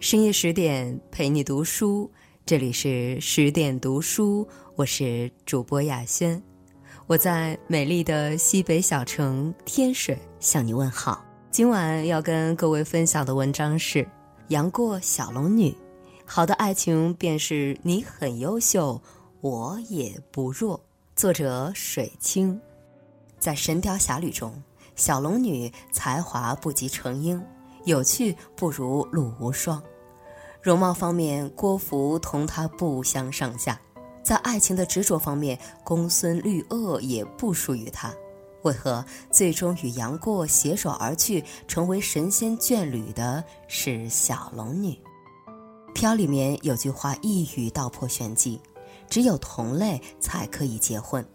深夜十点陪你读书，这里是十点读书，我是主播雅轩，我在美丽的西北小城天水向你问好。今晚要跟各位分享的文章是《杨过小龙女》，好的爱情便是你很优秀，我也不弱。作者水清，在《神雕侠侣》中，小龙女才华不及程英。有趣不如陆无双，容貌方面郭芙同她不相上下，在爱情的执着方面公孙绿萼也不输于她，为何最终与杨过携手而去，成为神仙眷侣的是小龙女？飘里面有句话一语道破玄机：只有同类才可以结婚。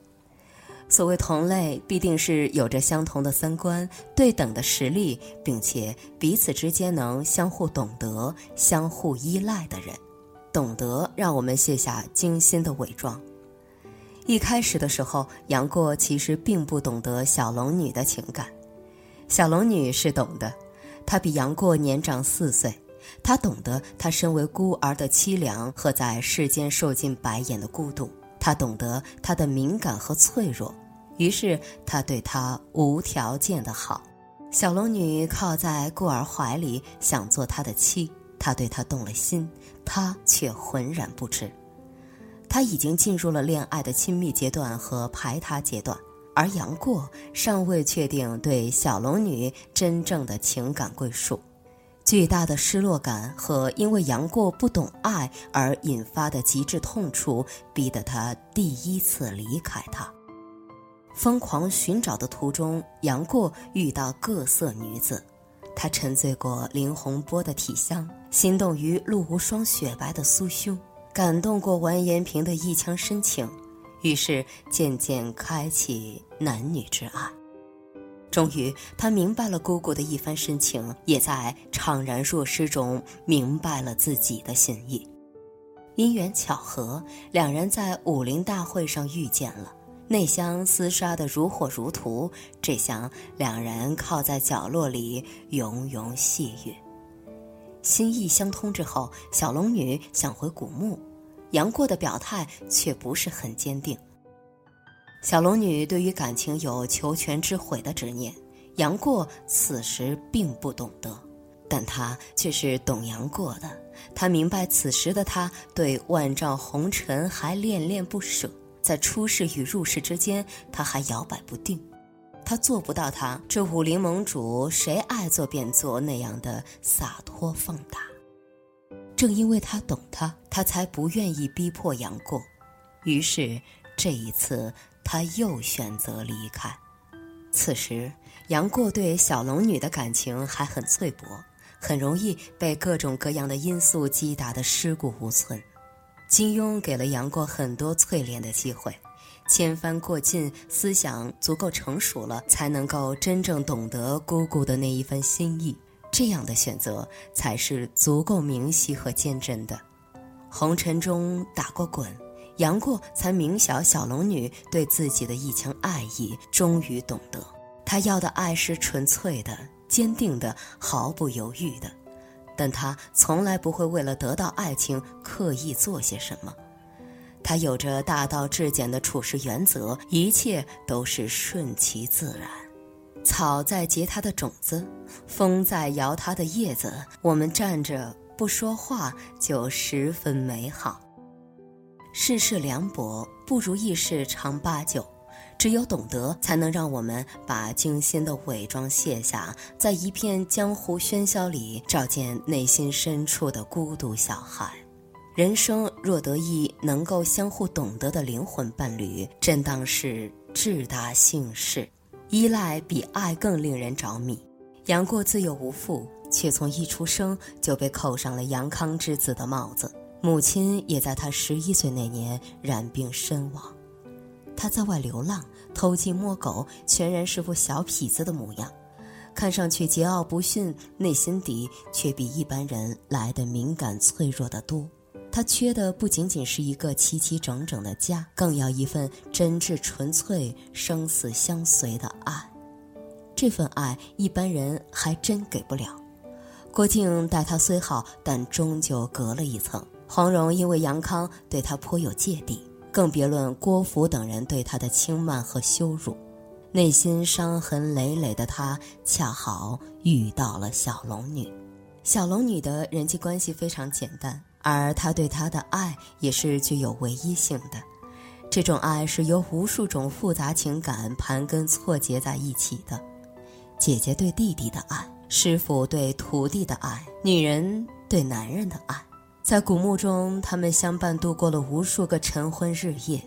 所谓同类，必定是有着相同的三观、对等的实力，并且彼此之间能相互懂得、相互依赖的人。懂得让我们卸下精心的伪装。一开始的时候，杨过其实并不懂得小龙女的情感，小龙女是懂的。她比杨过年长四岁，她懂得她身为孤儿的凄凉和在世间受尽白眼的孤独，她懂得她的敏感和脆弱。于是他对她无条件的好，小龙女靠在过儿怀里，想做他的妻。他对她动了心，他却浑然不知。他已经进入了恋爱的亲密阶段和排他阶段，而杨过尚未确定对小龙女真正的情感归属。巨大的失落感和因为杨过不懂爱而引发的极致痛楚，逼得他第一次离开她。疯狂寻找的途中，杨过遇到各色女子，他沉醉过林洪波的体香，心动于陆无双雪白的酥胸，感动过完颜萍的一腔深情，于是渐渐开启男女之爱。终于，他明白了姑姑的一番深情，也在怅然若失中明白了自己的心意。因缘巧合，两人在武林大会上遇见了。内厢厮杀的如火如荼，这厢两人靠在角落里融融细语，心意相通之后，小龙女想回古墓，杨过的表态却不是很坚定。小龙女对于感情有求全之毁的执念，杨过此时并不懂得，但他却是懂杨过的，他明白此时的他对万丈红尘还恋恋不舍。在出世与入世之间，他还摇摆不定，他做不到他这武林盟主谁爱做便做那样的洒脱放达。正因为他懂他，他才不愿意逼迫杨过。于是这一次，他又选择离开。此时，杨过对小龙女的感情还很脆薄，很容易被各种各样的因素击打得尸骨无存。金庸给了杨过很多淬炼的机会，千帆过尽，思想足够成熟了，才能够真正懂得姑姑的那一份心意。这样的选择才是足够明晰和坚贞的。红尘中打过滚，杨过才明晓小龙女对自己的一腔爱意，终于懂得，他要的爱是纯粹的、坚定的、毫不犹豫的。但他从来不会为了得到爱情刻意做些什么，他有着大道至简的处事原则，一切都是顺其自然。草在结它的种子，风在摇它的叶子，我们站着不说话就十分美好。世事凉薄，不如意事常八九。只有懂得，才能让我们把精心的伪装卸下，在一片江湖喧嚣里，照见内心深处的孤独小孩。人生若得一能够相互懂得的灵魂伴侣，真当是至大幸事。依赖比爱更令人着迷。杨过自幼无父，却从一出生就被扣上了杨康之子的帽子，母亲也在他十一岁那年染病身亡。他在外流浪，偷鸡摸狗，全然是副小痞子的模样，看上去桀骜不驯，内心底却比一般人来的敏感脆弱的多。他缺的不仅仅是一个齐齐整整的家，更要一份真挚纯粹、生死相随的爱。这份爱一般人还真给不了。郭靖待他虽好，但终究隔了一层。黄蓉因为杨康对他颇有芥蒂，更别论郭芙等人对他的轻慢和羞辱。内心伤痕累累的他，恰好遇到了小龙女。小龙女的人际关系非常简单，而她对他的爱也是具有唯一性的。这种爱是由无数种复杂情感盘根错节在一起的：姐姐对弟弟的爱，师傅对徒弟的爱，女人对男人的爱。在古墓中，他们相伴度过了无数个晨昏日夜。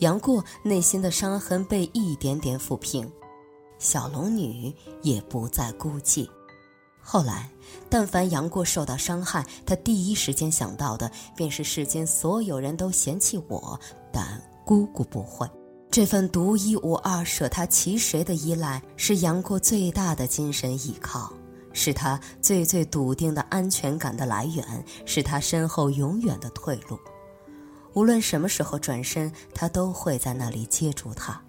杨过内心的伤痕被一点点抚平，小龙女也不再孤寂。后来，但凡杨过受到伤害，他第一时间想到的便是世间所有人都嫌弃我，但姑姑不会。这份独一无二、舍他其谁的依赖，是杨过最大的精神依靠，是他最最笃定的安全感的来源，是他身后永远的退路。无论什么时候转身，他都会在那里接住他。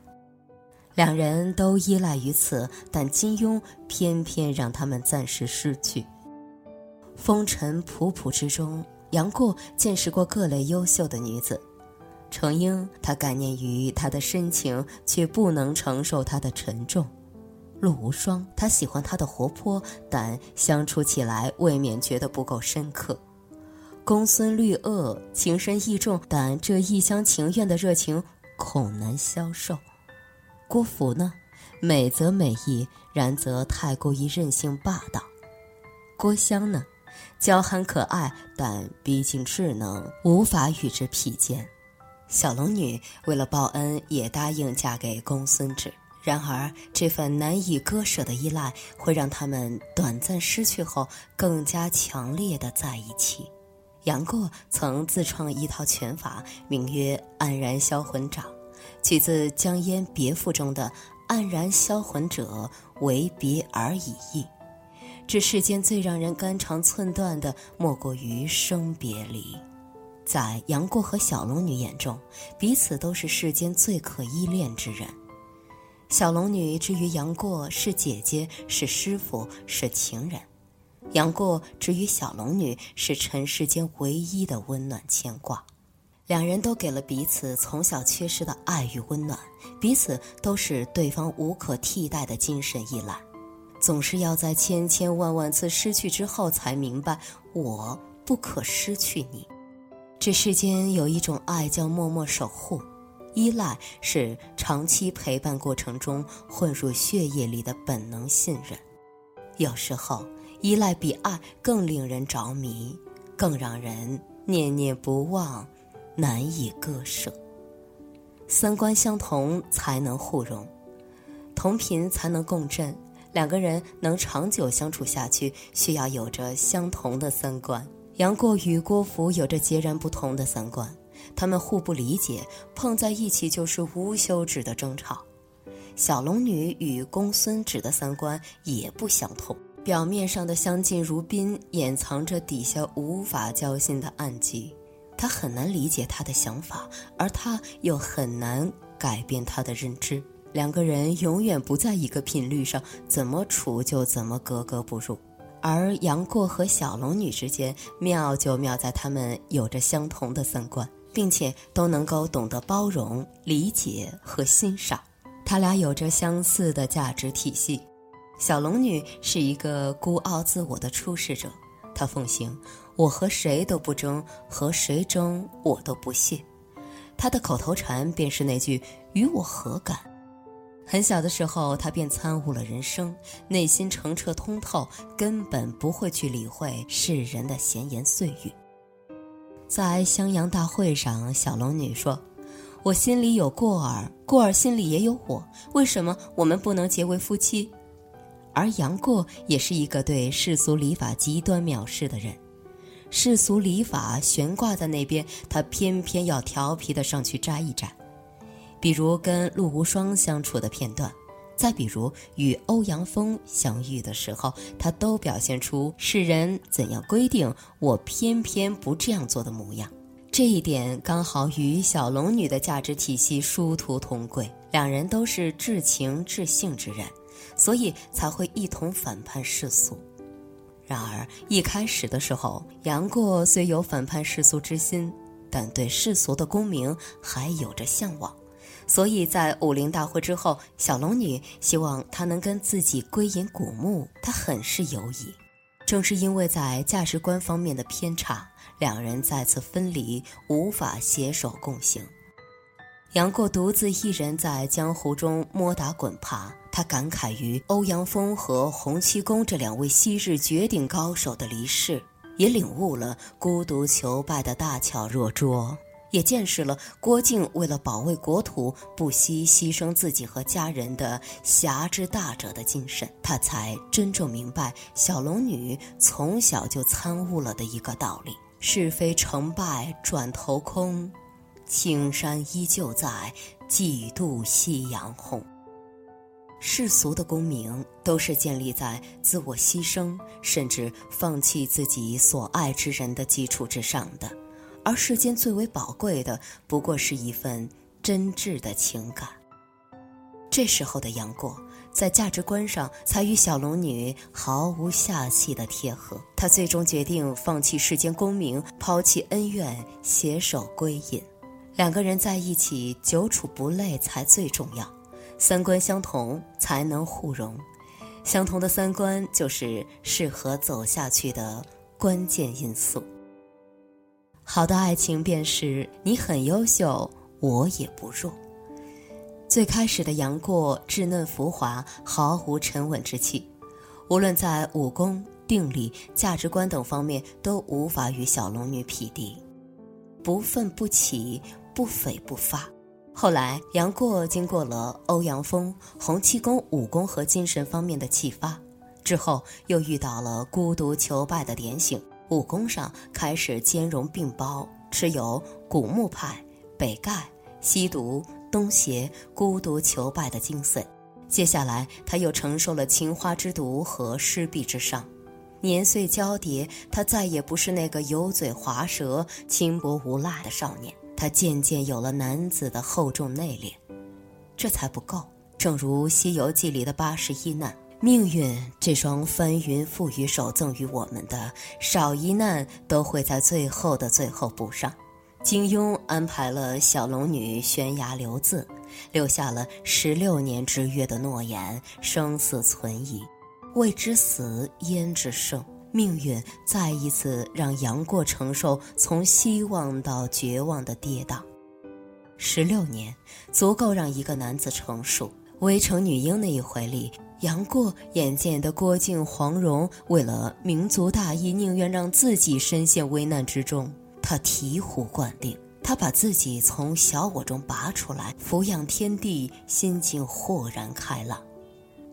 两人都依赖于此，但金庸偏偏让他们暂时失去。风尘仆仆之中，杨过见识过各类优秀的女子。程英，他感念于她的深情，却不能承受她的沉重；陆无双，他喜欢她的活泼，但相处起来未免觉得不够深刻。公孙绿萼情深意重，但这一厢情愿的热情恐难消受。郭芙呢，美则美意，然则太过于任性霸道。郭襄呢，娇憨可爱，但毕竟智能，无法与之匹肩。小龙女为了报恩，也答应嫁给公孙止。然而，这份难以割舍的依赖，会让他们短暂失去后，更加强烈的在一起。杨过曾自创一套拳法，名曰“黯然销魂掌”，取自江淹《别赋》中的“黯然销魂者，为别而已矣”。这世间最让人肝肠寸断的，莫过于生别离。在杨过和小龙女眼中，彼此都是世间最可依恋之人。小龙女之于杨过，是姐姐，是师傅，是情人。杨过之于小龙女是尘世间唯一的温暖牵挂，两人都给了彼此从小缺失的爱与温暖，彼此都是对方无可替代的精神依赖，总是要在千千万万次失去之后才明白我不可失去你。这世间有一种爱叫默默守护，依赖是长期陪伴过程中混入血液里的本能信任，有时候。依赖比爱更令人着迷，更让人念念不忘，难以割舍。三观相同才能互融，同频才能共振。两个人能长久相处下去，需要有着相同的三观。杨过与郭芙有着截然不同的三观，他们互不理解，碰在一起就是无休止的争吵。小龙女与公孙止的三观也不相同。表面上的相敬如宾，掩藏着底下无法交心的暗疾。他很难理解他的想法，而他又很难改变他的认知。两个人永远不在一个频率上，怎么处就怎么格格不入。而杨过和小龙女之间妙就妙在他们有着相同的三观，并且都能够懂得包容、理解和欣赏。他俩有着相似的价值体系。小龙女是一个孤傲自我的出世者，她奉行“我和谁都不争，和谁争我都不屑”。她的口头禅便是那句“与我何干”。很小的时候，她便参悟了人生，内心澄澈通透，根本不会去理会世人的闲言碎语。在襄阳大会上，小龙女说：“我心里有过儿，过儿心里也有我，为什么我们不能结为夫妻？”而杨过也是一个对世俗礼法极端藐视的人，世俗礼法悬挂在那边，他偏偏要调皮的上去摘一摘。比如跟陆无双相处的片段，再比如与欧阳锋相遇的时候，他都表现出世人怎样规定，我偏偏不这样做的模样。这一点刚好与小龙女的价值体系殊途同归，两人都是至情至性之人。所以才会一同反叛世俗。然而一开始的时候，杨过虽有反叛世俗之心，但对世俗的功名还有着向往，所以在武林大会之后，小龙女希望他能跟自己归隐古墓，他很是犹疑。正是因为在价值观方面的偏差，两人再次分离，无法携手共行。杨过独自一人在江湖中摸打滚爬，他感慨于欧阳锋和洪七公这两位昔日绝顶高手的离世，也领悟了孤独求败的大巧若拙。也见识了郭靖为了保卫国土不惜牺牲自己和家人的侠之大者的精神，他才真正明白小龙女从小就参悟了的一个道理：是非成败转头空，青山依旧在，几度夕阳红。世俗的功名都是建立在自我牺牲，甚至放弃自己所爱之人的基础之上的。而世间最为宝贵的，不过是一份真挚的情感。这时候的杨过，在价值观上才与小龙女毫无下气的贴合。他最终决定放弃世间功名，抛弃恩怨，携手归隐。两个人在一起，久处不累才最重要。三观相同，才能互融。相同的三观，就是适合走下去的关键因素。好的爱情便是你很优秀，我也不弱。最开始的杨过稚嫩浮华，毫无沉稳之气，无论在武功、定力、价值观等方面都无法与小龙女匹敌，不愤不起，不悱不发。后来，杨过经过了欧阳锋、洪七公武功和精神方面的启发，之后又遇到了孤独求败的点醒。武功上开始兼容并包，持有古墓派、北丐、西毒、东邪、孤独求败的精髓。接下来，他又承受了青花之毒和湿壁之伤。年岁交叠，他再也不是那个油嘴滑舌、轻薄无赖的少年。他渐渐有了男子的厚重内敛。这才不够。正如《西游记》里的八十一难。命运这双翻云覆雨手赠予我们的，少一难都会在最后的最后补上。金庸安排了小龙女悬崖留字，留下了十六年之约的诺言，生死存疑。未知死焉知生？命运再一次让杨过承受从希望到绝望的跌宕。十六年，足够让一个男子成熟。围城女婴那一回里。杨过眼见的郭靖、黄蓉为了民族大义，宁愿让自己深陷危难之中。他醍醐灌顶，他把自己从小我中拔出来，俯仰天地，心境豁然开朗。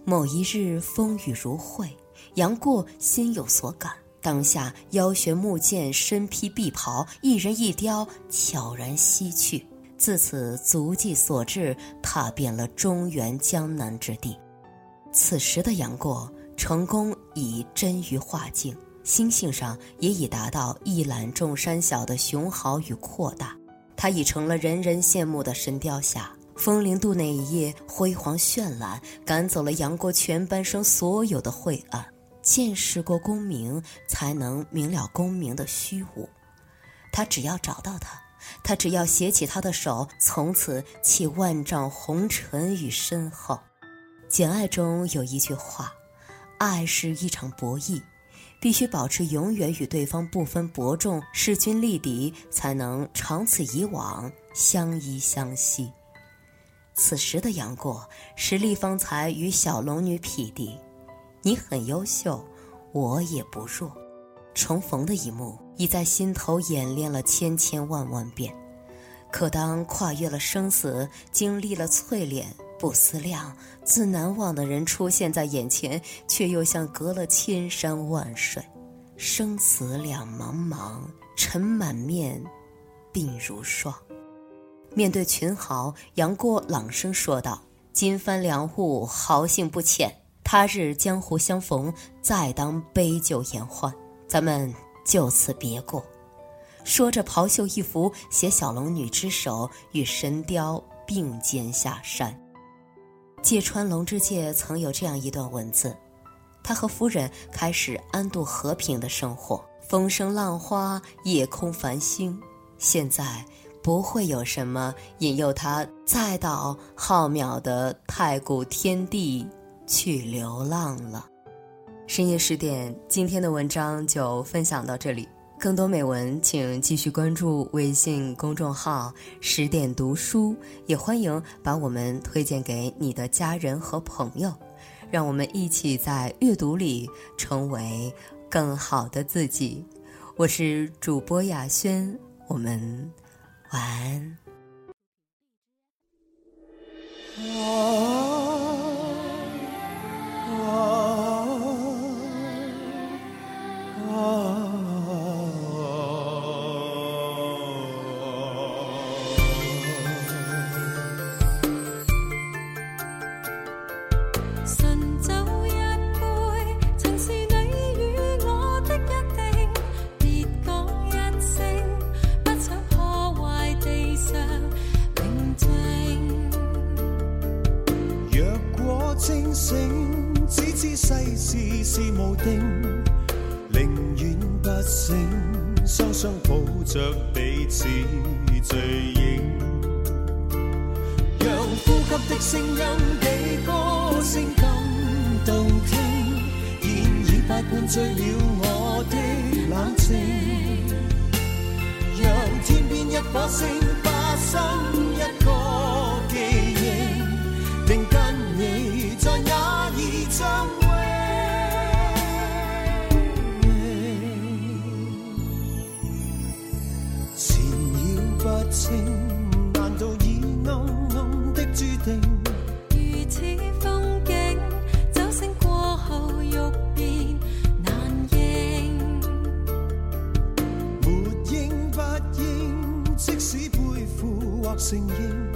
某一日风雨如晦，杨过心有所感，当下腰悬木剑，身披碧袍，一人一雕，悄然西去。自此足迹所至，踏遍了中原江南之地。此时的杨过，成功已臻于化境，心性上也已达到一览众山小的雄豪与阔大。他已成了人人羡慕的神雕侠。风铃渡那一夜，辉煌绚烂，赶走了杨过全半生所有的晦暗。见识过功名，才能明了功名的虚无。他只要找到他，他只要携起他的手，从此弃万丈红尘与身后。《简爱》中有一句话：“爱是一场博弈，必须保持永远与对方不分伯仲、势均力敌，才能长此以往相依相惜。”此时的杨过实力方才与小龙女匹敌，你很优秀，我也不弱。重逢的一幕已在心头演练了千千万万遍，可当跨越了生死，经历了淬炼。不思量，自难忘的人出现在眼前，却又像隔了千山万水，生死两茫茫，尘满面，鬓如霜。面对群豪，杨过朗声说道：“金帆两物，豪兴不浅。他日江湖相逢，再当杯酒言欢。咱们就此别过。”说着，袍袖一拂，携小龙女之手，与神雕并肩下山。芥川龙之介曾有这样一段文字：他和夫人开始安度和平的生活，风声浪花，夜空繁星。现在不会有什么引诱他再到浩渺的太古天地去流浪了。深夜十点，今天的文章就分享到这里。更多美文，请继续关注微信公众号“十点读书”，也欢迎把我们推荐给你的家人和朋友，让我们一起在阅读里成为更好的自己。我是主播雅轩，我们晚安。双双抱着彼此醉影。让呼吸的声音比歌声更动听，现已快灌醉了我的冷静。让天边一颗星把心一情难道已暗暗的注定？如此风景，酒醒过后欲变难认。没应不应，即使背负或承认。